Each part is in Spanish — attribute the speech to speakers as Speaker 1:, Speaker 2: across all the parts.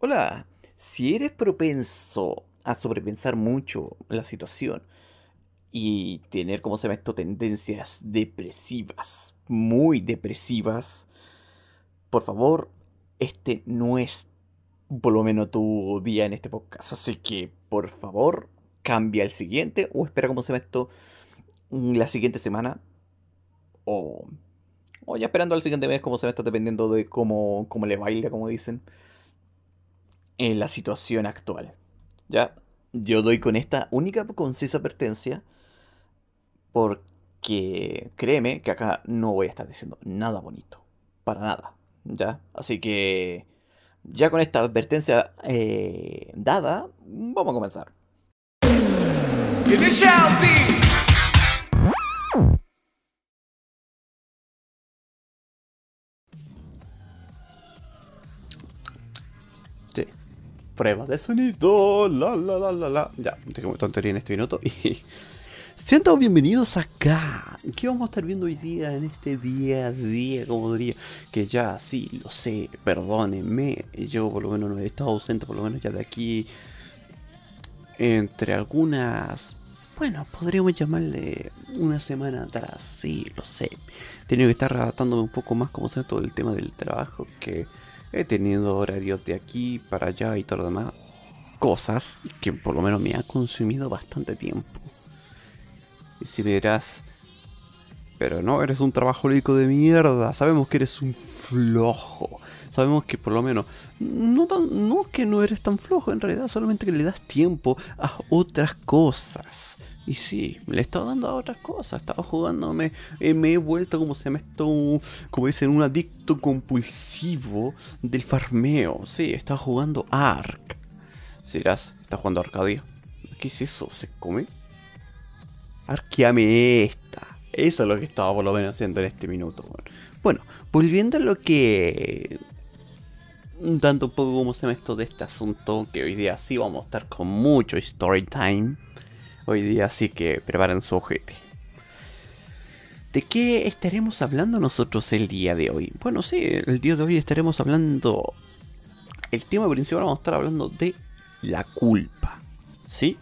Speaker 1: Hola, si eres propenso a sobrepensar mucho la situación y tener, como se llama esto, tendencias depresivas, muy depresivas, por favor, este no es por lo menos tu día en este podcast. Así que, por favor, cambia el siguiente o espera, como se llama esto, la siguiente semana o, o ya esperando al siguiente mes, como se llama esto, dependiendo de cómo, cómo le baila, como dicen en la situación actual. ¿Ya? Yo doy con esta única concisa advertencia porque créeme que acá no voy a estar diciendo nada bonito. Para nada. ¿Ya? Así que ya con esta advertencia eh, dada, vamos a comenzar. Prueba de sonido, la la la la la. Ya, tengo tontería en este minuto y... Siento bienvenidos acá. ¿Qué vamos a estar viendo hoy día en este día a día? Como diría, que ya sí, lo sé, perdónenme. Yo por lo menos no he estado ausente, por lo menos ya de aquí. Entre algunas. Bueno, podríamos llamarle una semana atrás, sí, lo sé. He tenido que estar adaptándome un poco más, como sea, todo el tema del trabajo, que He tenido horarios de aquí para allá y todo lo demás. Cosas que por lo menos me han consumido bastante tiempo. Y si me dirás, pero no, eres un trabajo rico de mierda. Sabemos que eres un flojo. Sabemos que por lo menos, no, tan, que no eres tan flojo en realidad, solamente que le das tiempo a otras cosas. Y sí, le he estado dando a otras cosas. Estaba jugándome. Eh, me he vuelto, como se llama esto, como dicen, un adicto compulsivo del farmeo. Sí, estaba jugando Ark. Dirás, ¿está jugando Arcadia? ¿Qué es eso? ¿Se come? Arqueame esta. Eso es lo que estaba por lo menos haciendo en este minuto. Bueno, volviendo a lo que tanto un poco como se llama esto de este asunto, que hoy día sí vamos a estar con mucho story time hoy día, así que preparen su ojete. ¿De qué estaremos hablando nosotros el día de hoy? Bueno, sí, el día de hoy estaremos hablando... El tema principal vamos a estar hablando de la culpa. ¿Sí?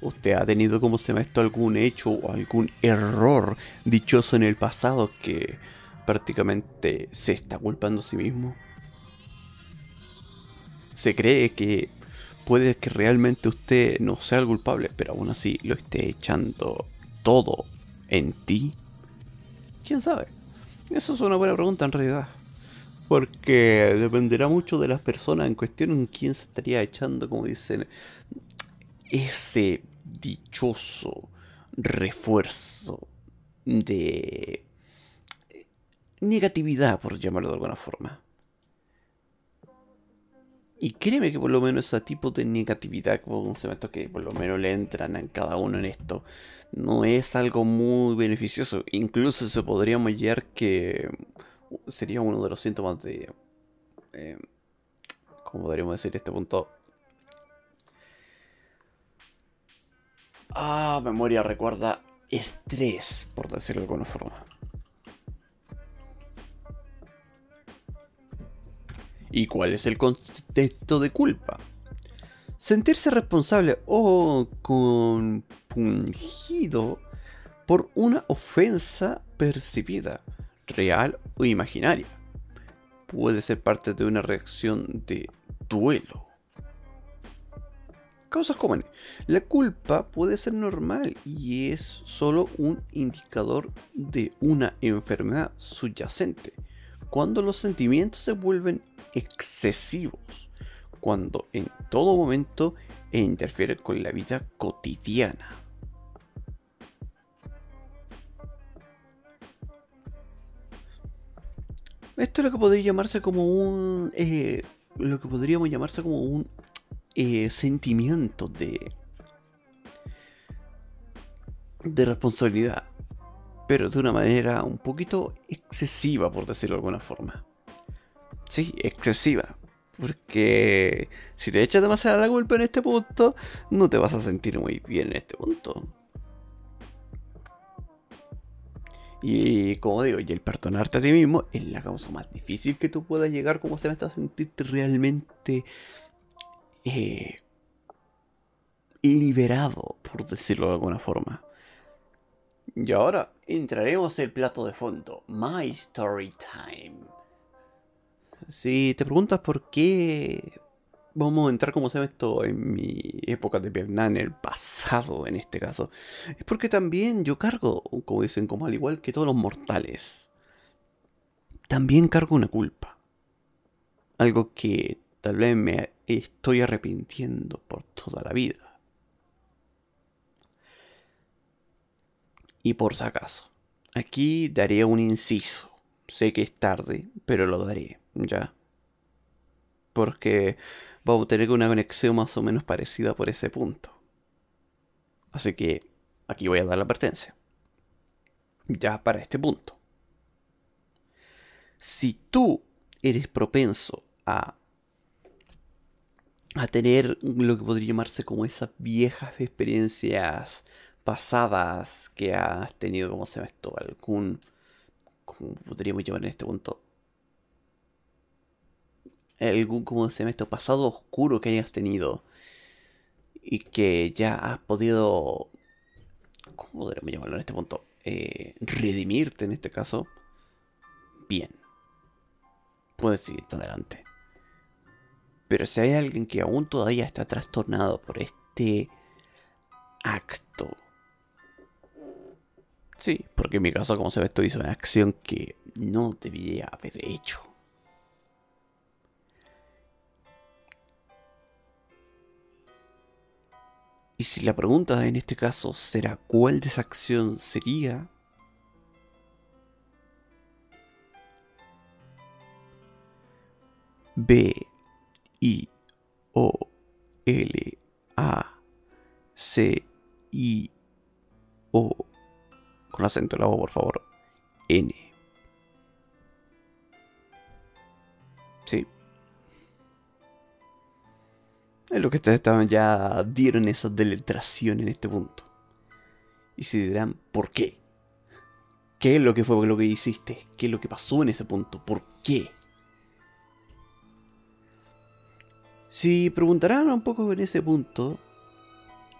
Speaker 1: ¿Usted ha tenido, como se me esto, algún hecho o algún error dichoso en el pasado que prácticamente se está culpando a sí mismo? Se cree que puede que realmente usted no sea el culpable, pero aún así lo esté echando todo en ti. ¿Quién sabe? Eso es una buena pregunta en realidad. Porque dependerá mucho de las personas en cuestión en quién se estaría echando, como dicen, ese dichoso refuerzo de negatividad, por llamarlo de alguna forma. Y créeme que por lo menos ese tipo de negatividad, como me que por lo menos le entran a cada uno en esto, no es algo muy beneficioso. Incluso se podría hallar que sería uno de los síntomas de... Eh, ¿Cómo podríamos decir este punto? Ah, memoria recuerda estrés, por decirlo de alguna forma. ¿Y cuál es el contexto de culpa? Sentirse responsable o compungido por una ofensa percibida, real o imaginaria. Puede ser parte de una reacción de duelo. Causas comunes. La culpa puede ser normal y es solo un indicador de una enfermedad subyacente cuando los sentimientos se vuelven excesivos, cuando en todo momento interfieren con la vida cotidiana. Esto es lo que podría llamarse como un. Eh, lo que podríamos llamarse como un eh, sentimiento de. de responsabilidad pero de una manera un poquito excesiva, por decirlo de alguna forma. Sí, excesiva. Porque si te echas demasiada la culpa en este punto, no te vas a sentir muy bien en este punto. Y como digo, y el perdonarte a ti mismo es la causa más difícil que tú puedas llegar como se me está a sentirte realmente eh, liberado, por decirlo de alguna forma. Y ahora entraremos el plato de fondo, My Story Time. Si te preguntas por qué vamos a entrar, como se esto, en mi época de Vietnam, en el pasado en este caso, es porque también yo cargo, como dicen, como al igual que todos los mortales, también cargo una culpa. Algo que tal vez me estoy arrepintiendo por toda la vida. Y por si acaso, aquí daré un inciso. Sé que es tarde, pero lo daré, ¿ya? Porque vamos a tener una conexión más o menos parecida por ese punto. Así que aquí voy a dar la advertencia. Ya para este punto. Si tú eres propenso a a tener lo que podría llamarse como esas viejas experiencias pasadas que has tenido, como se llama esto, algún, como podríamos llamar en este punto, algún, como se pasado oscuro que hayas tenido y que ya has podido, ¿cómo podríamos llamarlo en este punto? Eh, redimirte en este caso, bien, puedes seguir adelante. Pero si hay alguien que aún todavía está trastornado por este acto. Sí, porque en mi caso, como se ve, esto hizo una acción que no debería haber hecho. Y si la pregunta en este caso será cuál de esa acción sería, B I O L A C I O con acento en la O por favor N Sí es lo que ustedes estaban ya dieron esa deletración en este punto. Y se dirán, ¿por qué? ¿Qué es lo que fue lo que hiciste? ¿Qué es lo que pasó en ese punto? ¿Por qué? Si preguntarán un poco en ese punto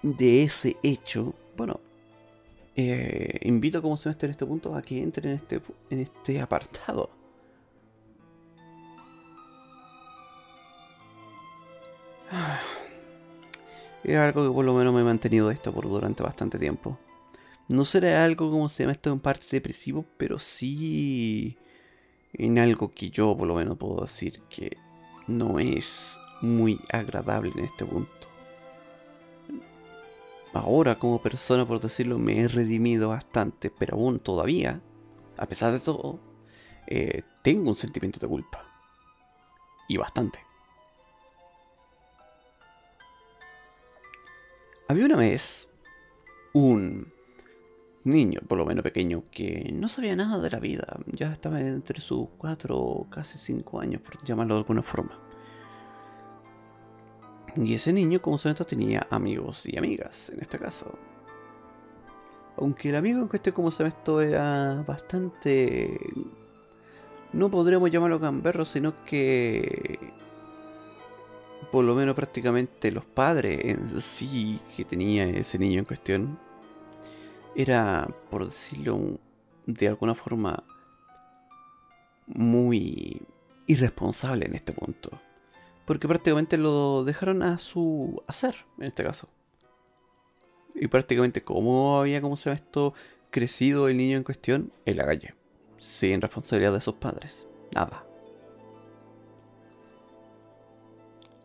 Speaker 1: de ese hecho, bueno, eh, invito como se en este punto a que entren en este, en este apartado. Es algo que por lo menos me he mantenido esto por durante bastante tiempo. No será algo como se llama esto en parte depresivo, pero sí en algo que yo por lo menos puedo decir que no es muy agradable en este punto. Ahora como persona, por decirlo, me he redimido bastante, pero aún todavía, a pesar de todo, eh, tengo un sentimiento de culpa. Y bastante. Había una vez un niño, por lo menos pequeño, que no sabía nada de la vida. Ya estaba entre sus cuatro o casi cinco años, por llamarlo de alguna forma. Y ese niño, como se nota, tenía amigos y amigas, en este caso. Aunque el amigo en cuestión, como ve esto, era bastante... No podríamos llamarlo gamberro, sino que por lo menos prácticamente los padres en sí que tenía ese niño en cuestión, era, por decirlo de alguna forma, muy irresponsable en este punto. Porque prácticamente lo dejaron a su hacer, en este caso. Y prácticamente como había, como se ve esto, crecido el niño en cuestión en la calle. Sin responsabilidad de sus padres. Nada.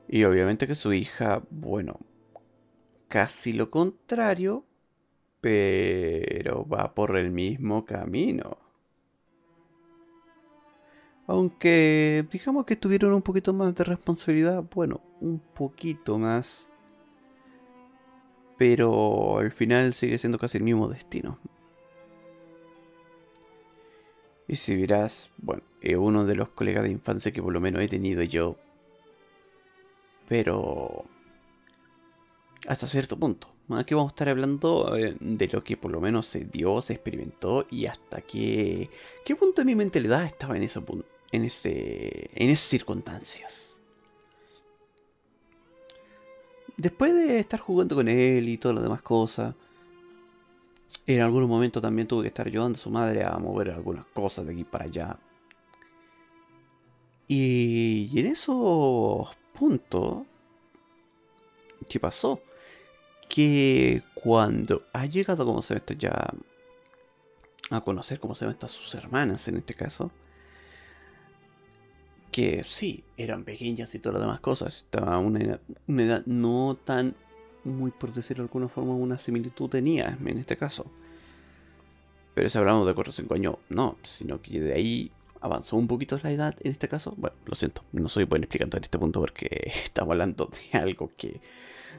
Speaker 1: Y obviamente que su hija, bueno, casi lo contrario, pero va por el mismo camino. Aunque digamos que tuvieron un poquito más de responsabilidad, bueno, un poquito más. Pero al final sigue siendo casi el mismo destino. Y si verás, bueno, es uno de los colegas de infancia que por lo menos he tenido yo pero hasta cierto punto, Aquí vamos a estar hablando eh, de lo que por lo menos se dio, se experimentó y hasta qué, qué punto de mi mentalidad estaba en ese en ese en esas circunstancias. Después de estar jugando con él y todas las demás cosas, en algunos momentos también tuve que estar ayudando a su madre a mover algunas cosas de aquí para allá. Y en esos puntos, ¿qué pasó? Que cuando ha llegado, como se ve ya a conocer, como se ven a sus hermanas en este caso, que sí, eran pequeñas y todas las demás cosas, estaba una edad, una edad no tan, muy por decirlo de alguna forma, una similitud tenía en este caso. Pero si hablamos de 4 o 5 años, no, sino que de ahí avanzó un poquito la edad en este caso. Bueno, lo siento, no soy buen explicando en este punto porque estamos hablando de algo que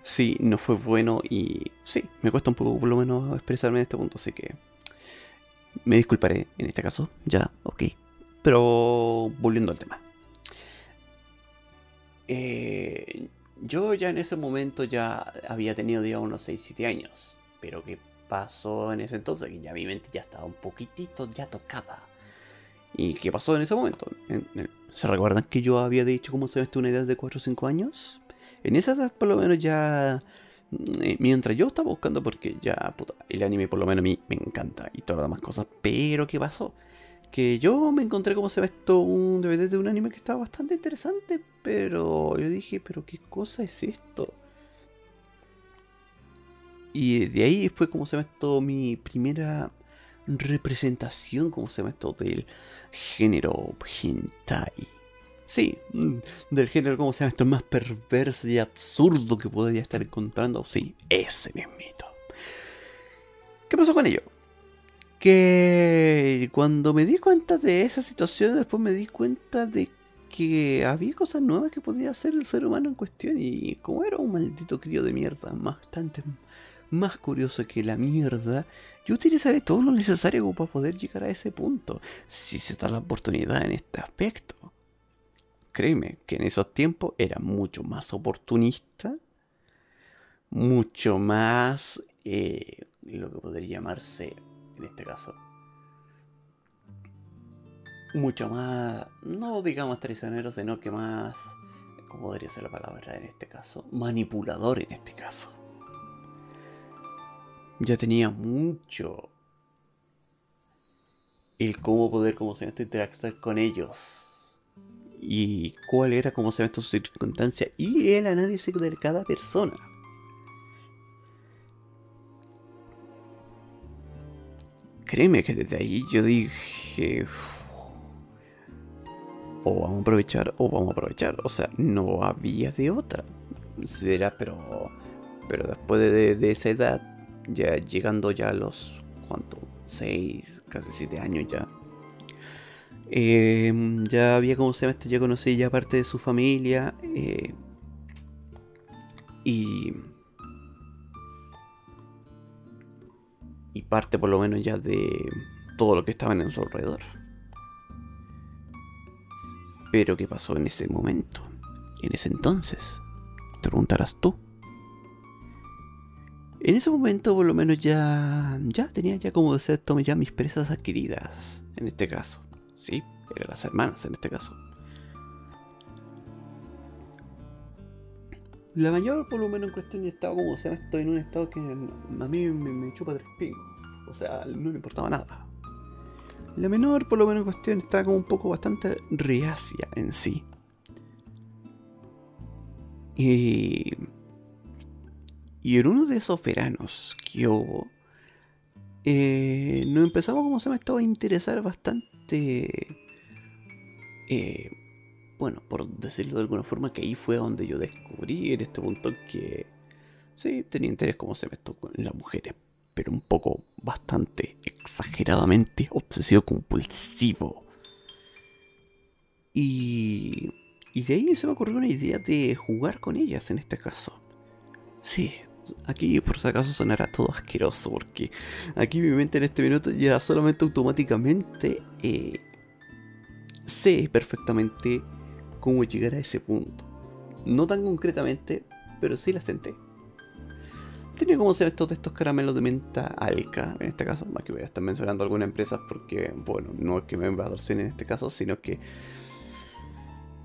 Speaker 1: sí, no fue bueno y sí, me cuesta un poco por lo menos expresarme en este punto, así que me disculparé en este caso, ya, ok. Pero volviendo al tema. Eh, yo ya en ese momento ya había tenido, digamos, unos 6-7 años, pero ¿qué pasó en ese entonces? Que ya mi mente ya estaba un poquitito ya tocada. ¿Y qué pasó en ese momento? ¿Se recuerdan que yo había dicho cómo se ve una edad de 4 o 5 años? En esa edad por lo menos ya... Mm, eh, mientras yo estaba buscando porque ya, puta, el anime por lo menos a mí me encanta y todas las demás cosas. Pero ¿qué pasó? Que yo me encontré como se ve esto un DVD de un anime que estaba bastante interesante. Pero yo dije, pero ¿qué cosa es esto? Y de ahí fue como se ve esto mi primera representación, como se llama esto, del género hentai. Sí, mm, del género, como se llama esto, más perverso y absurdo que podría estar encontrando. Sí, ese mismito. ¿Qué pasó con ello? Que cuando me di cuenta de esa situación, después me di cuenta de que había cosas nuevas que podía hacer el ser humano en cuestión. Y como era un maldito crío de mierda, bastante más curioso que la mierda, yo utilizaré todo lo necesario para poder llegar a ese punto, si se da la oportunidad en este aspecto. Créeme que en esos tiempos era mucho más oportunista, mucho más eh, lo que podría llamarse, en este caso, mucho más, no digamos traicionero, sino que más, ¿cómo podría ser la palabra en este caso? Manipulador en este caso ya tenía mucho el cómo poder, como se llama, interactuar con ellos. Y cuál era, como se llama, su circunstancia. Y el análisis de cada persona. Créeme que desde ahí yo dije... O vamos a aprovechar o vamos a aprovechar. O sea, no había de otra. Será, pero... Pero después de, de esa edad ya llegando ya a los, ¿cuánto? 6, casi 7 años ya. Em, ya había como se llama esto, ya conocí ya parte de su familia. Eh, y. Y parte por lo menos ya de todo lo que estaban en su alrededor. Pero ¿qué pasó en ese momento? En ese entonces. Te preguntarás tú. En ese momento por lo menos ya, ya tenía ya como decir, tome ya mis presas adquiridas, en este caso. Sí, eran las hermanas en este caso. La mayor por lo menos en cuestión estaba como, se estoy en un estado que a mí me, chupa tres pingos. O sea, no le importaba nada. La menor por lo menos en cuestión estaba como un poco bastante reacia en sí. Y y en uno de esos veranos que hubo, eh, nos empezamos, como se me estaba a interesar bastante. Eh, bueno, por decirlo de alguna forma, que ahí fue donde yo descubrí en este punto que sí, tenía interés, como se me tocó en las mujeres, pero un poco bastante exageradamente obsesivo compulsivo. Y, y de ahí se me ocurrió una idea de jugar con ellas en este caso. Sí, Aquí por si acaso sonará todo asqueroso porque aquí mi mente en este minuto ya solamente automáticamente eh, sé perfectamente cómo llegar a ese punto. No tan concretamente, pero sí las tenté. tenía como se estos estos caramelos de menta alca, en este caso, más que voy a estar mencionando algunas empresas porque, bueno, no es que me patrocinen en este caso, sino que,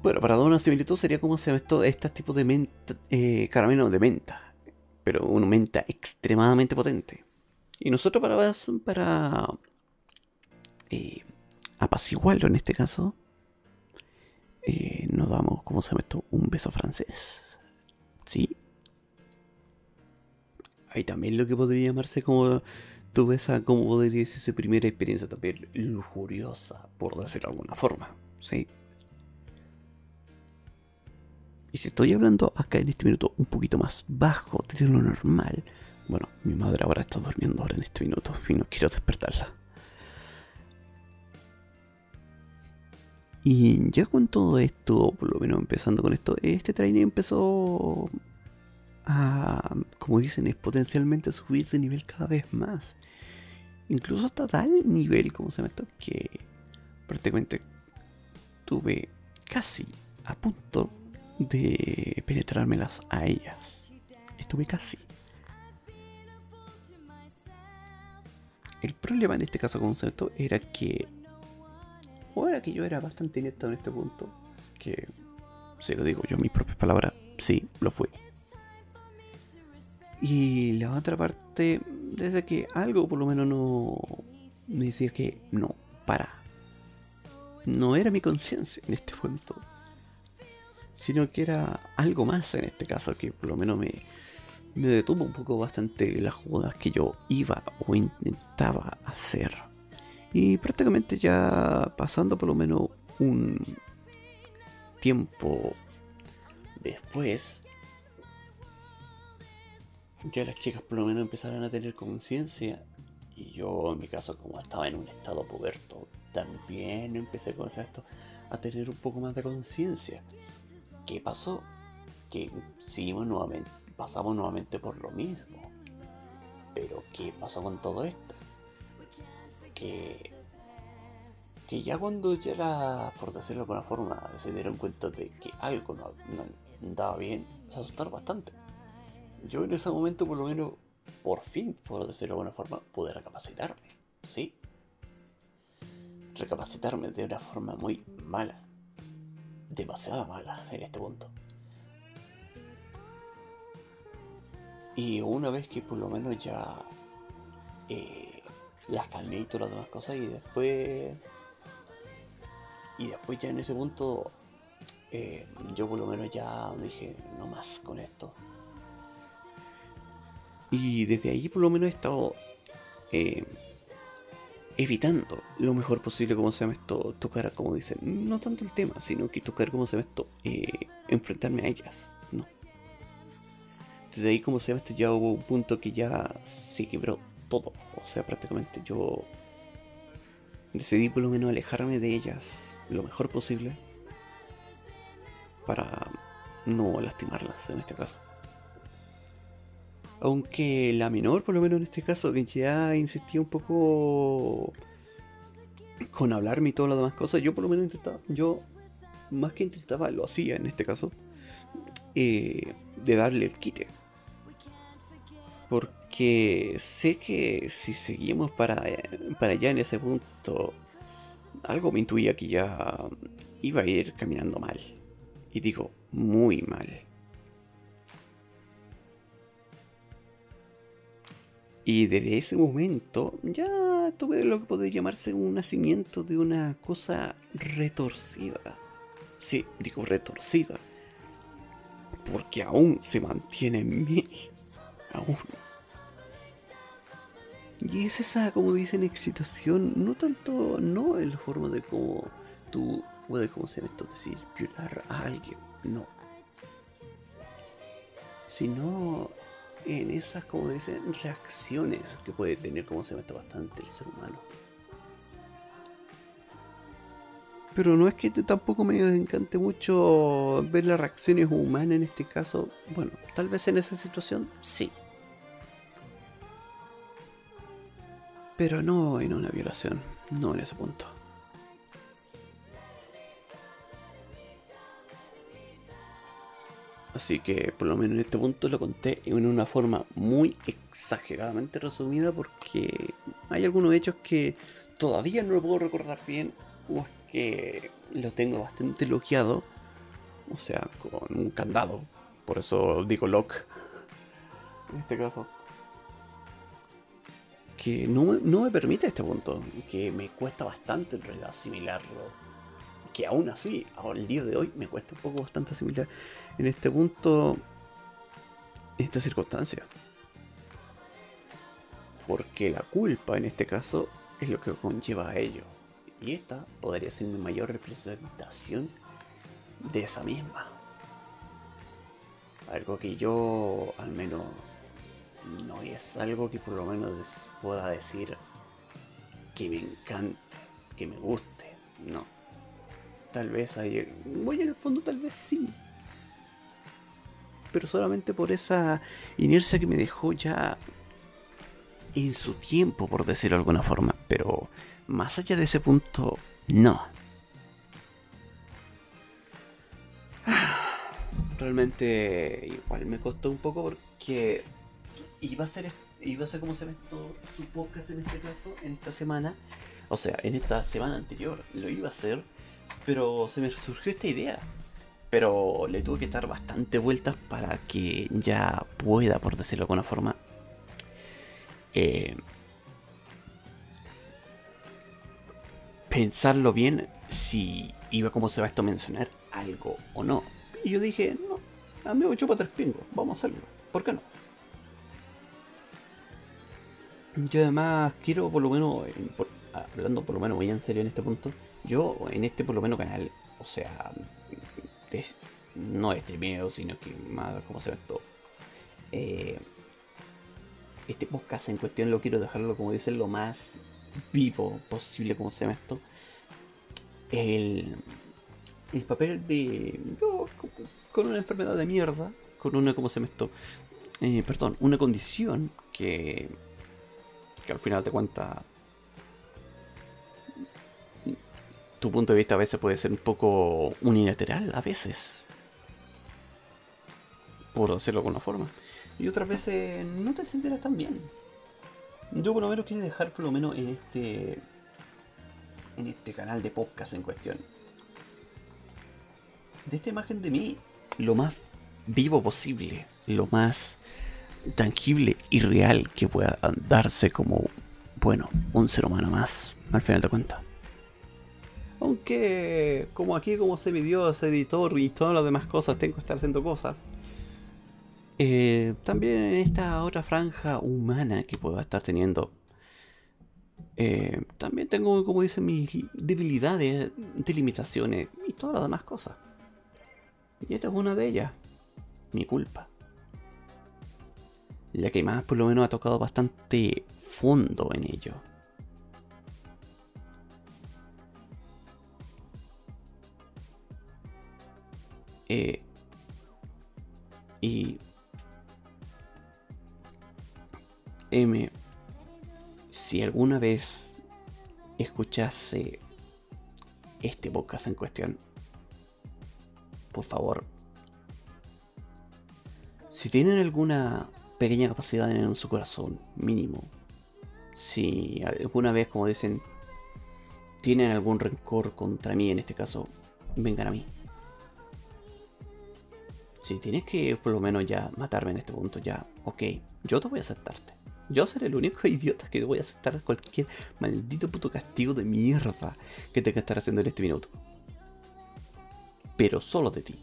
Speaker 1: bueno, para dar una similitud sería como se llama esto, estos tipos de menta, eh, caramelos de menta, pero una menta extremadamente potente. Y nosotros para, para eh, apaciguarlo en este caso, eh, nos damos, ¿cómo se llama esto? Un beso francés. ¿Sí? Ahí también lo que podría llamarse como tuve esa, como podría decirse, primera experiencia también lujuriosa, por decirlo de alguna forma. ¿Sí? Y si estoy hablando acá en este minuto un poquito más bajo de lo normal, bueno, mi madre ahora está durmiendo ahora en este minuto y no quiero despertarla. Y ya con todo esto, por lo menos empezando con esto, este training empezó a, como dicen, es potencialmente subir de nivel cada vez más. Incluso hasta tal nivel, como se llama esto, que prácticamente tuve casi a punto de penetrármelas a ellas. Estuve casi. El problema en este caso concepto era que o era que yo era bastante inepto en este punto, que se lo digo yo mis propias palabras, sí, lo fui. Y la otra parte, desde que algo por lo menos no me decía que no, para. No era mi conciencia en este punto, sino que era algo más en este caso, que por lo menos me, detuvo un poco bastante las jugadas que yo iba o intentaba hacer. Y prácticamente ya pasando por lo menos un tiempo después, ya las chicas por lo menos empezaron a tener conciencia. Y yo en mi caso como estaba en un estado puberto, también empecé con esto a tener un poco más de conciencia. ¿Qué pasó? Que seguimos nuevamente, pasamos nuevamente por lo mismo. Pero ¿qué pasó con todo esto? que, que ya cuando ya era, por decirlo de alguna forma, se dieron cuenta de que algo no, andaba bien, se asustaron bastante. Yo en ese momento, por lo menos, por fin, por decirlo de alguna forma, pude recapacitarme, ¿sí? Recapacitarme de una forma muy mala, demasiado mala en este punto. Y una vez que por lo menos ya eh, las calmé y todas las demás cosas y después y después ya en ese punto eh, yo por lo menos ya dije no más con esto y desde ahí por lo menos he estado eh, evitando lo mejor posible como se llama esto tocar como dicen no tanto el tema sino que tocar como se llama esto eh, enfrentarme a ellas no desde ahí como se llama esto ya hubo un punto que ya se quebró todo. O sea, prácticamente yo decidí por lo menos alejarme de ellas lo mejor posible para no lastimarlas en este caso. Aunque la menor, por lo menos en este caso, que ya insistía un poco con hablarme y todas las demás cosas, yo por lo menos intentaba, yo más que intentaba, lo hacía en este caso, eh, de darle el quite. Porque que sé que si seguimos para, para allá en ese punto, algo me intuía que ya iba a ir caminando mal. Y digo, muy mal. Y desde ese momento ya tuve lo que podría llamarse un nacimiento de una cosa retorcida. Sí, digo retorcida. Porque aún se mantiene en mí. Aún y es esa, como dicen, excitación, no tanto, no en la forma de cómo tú puedes, como se esto, decir, violar a alguien, no. Sino en esas, como dicen, reacciones que puede tener, como se esto, bastante el ser humano. Pero no es que tampoco me encante mucho ver las reacciones humanas en este caso. Bueno, tal vez en esa situación sí. Pero no en una violación, no en ese punto. Así que por lo menos en este punto lo conté en una forma muy exageradamente resumida porque hay algunos hechos que todavía no lo puedo recordar bien o es que lo tengo bastante bloqueado. O sea, con un candado. Por eso digo lock. En este caso. Que no, no me permite este punto. Que me cuesta bastante en realidad asimilarlo que aún así, el día de hoy, me cuesta un poco bastante asimilar en este punto, en esta circunstancia. Porque la culpa en este caso es lo que conlleva a ello. Y esta podría ser mi mayor representación de esa misma. Algo que yo al menos no es algo que por lo menos pueda decir que me encante, que me guste. No Tal vez hay. Muy en el fondo, tal vez sí. Pero solamente por esa inercia que me dejó ya en su tiempo, por decirlo de alguna forma. Pero más allá de ese punto, no. Realmente igual me costó un poco porque iba a ser iba a ser como se ve todo su podcast en este caso, en esta semana. O sea, en esta semana anterior lo iba a hacer pero se me surgió esta idea. Pero le tuve que dar bastante vueltas para que ya pueda, por decirlo de alguna forma, eh, pensarlo bien si iba como se va esto a mencionar algo o no. Y yo dije, no, a mí me chupa tres pingos, vamos a hacerlo, ¿por qué no? Yo además quiero por lo menos, hablando por lo menos muy en serio en este punto, yo en este por lo menos canal, o sea, no es streameo, sino que más como se ve todo. Eh, este podcast en cuestión lo quiero dejarlo, como dicen, lo más vivo posible, como se ve esto. El, el papel de con una enfermedad de mierda, con una, como se llama esto? Eh, perdón, una condición que, que al final de cuentas tu punto de vista a veces puede ser un poco unilateral, a veces. Por decirlo de alguna forma. Y otras veces no te sentirás tan bien. Yo por lo menos quiero dejar por lo menos en este. En este canal de podcast en cuestión. De esta imagen de mí, lo más vivo posible. Lo más tangible y real que pueda darse como, bueno, un ser humano más, al final de cuentas. Aunque, como aquí, como semidios, editor y todas las demás cosas, tengo que estar haciendo cosas. Eh, también en esta otra franja humana que puedo estar teniendo. Eh, también tengo, como dicen, mis debilidades, delimitaciones y todas las demás cosas. Y esta es una de ellas. Mi culpa. Ya que más por lo menos ha tocado bastante fondo en ello. Eh, y M, si alguna vez escuchase este podcast en cuestión, por favor, si tienen alguna pequeña capacidad en su corazón, mínimo, si alguna vez, como dicen, tienen algún rencor contra mí en este caso, vengan a mí. Si tienes que por lo menos ya matarme en este punto, ya, ok, yo te voy a aceptarte. Yo seré el único idiota que te voy a aceptar cualquier maldito puto castigo de mierda que tenga que estar haciendo en este minuto. Pero solo de ti.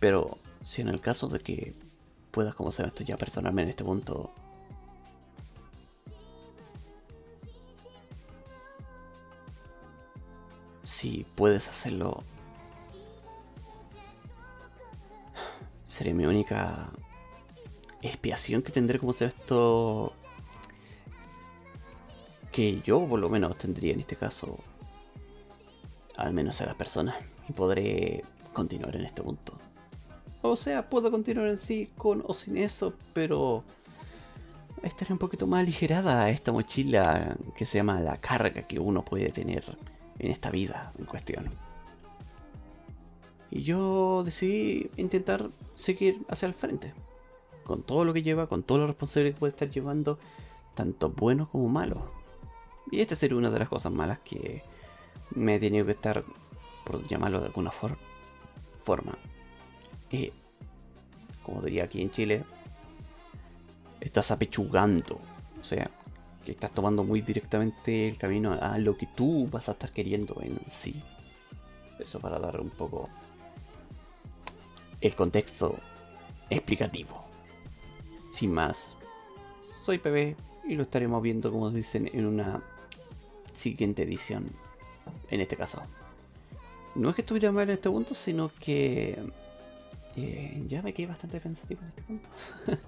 Speaker 1: Pero si en el caso de que puedas, como se esto, ya perdonarme en este punto, si puedes hacerlo sería mi única expiación que tendré como ser esto que yo por lo menos tendría en este caso al menos a las personas y podré continuar en este punto. O sea puedo continuar en sí con o sin eso pero estaré un poquito más aligerada esta mochila que se llama la carga que uno puede tener en esta vida en cuestión Y yo decidí intentar seguir hacia el frente. Con todo lo que lleva, con toda la responsabilidad que puede estar llevando, tanto bueno como malo. Y esta sería una de las cosas malas que me he tenido que estar, por llamarlo de alguna forma, eh, como diría aquí en Chile, estás apechugando. O sea, que estás tomando muy directamente el camino a lo que tú vas a estar queriendo en sí. Eso para dar un poco el contexto explicativo. Sin más, soy PB y lo estaremos viendo, como dicen, en una siguiente edición. En este caso. No es que estuviera mal en este punto, sino que eh, ya me quedé bastante pensativo en este punto.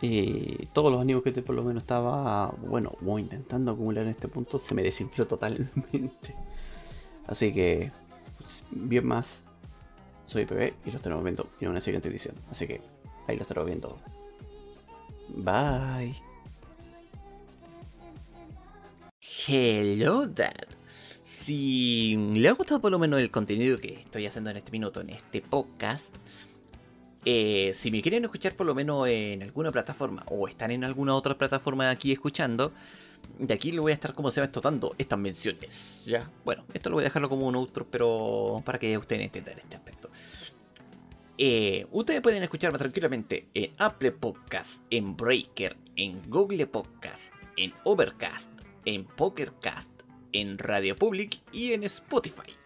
Speaker 1: y todos los ánimos que por lo menos estaba, bueno, voy intentando acumular en este punto, se me desinfló totalmente. Así que, pues, bien más, soy PB y lo estaremos viendo en una siguiente edición. Así que ahí lo estaremos viendo. Bye.
Speaker 2: Hello Dad. Si le ha gustado por lo menos el contenido que estoy haciendo en este minuto, en este podcast, eh, si me quieren escuchar por lo menos en alguna plataforma o están en alguna otra plataforma aquí escuchando, de aquí le voy a estar como se va estotando estas menciones. Ya, bueno, esto lo voy a dejarlo como un outro, pero para que ustedes entiendan este aspecto. Eh, ustedes pueden escucharme tranquilamente en Apple Podcast, en Breaker, en Google Podcast, en Overcast, en Pokercast, en Radio Public y en Spotify.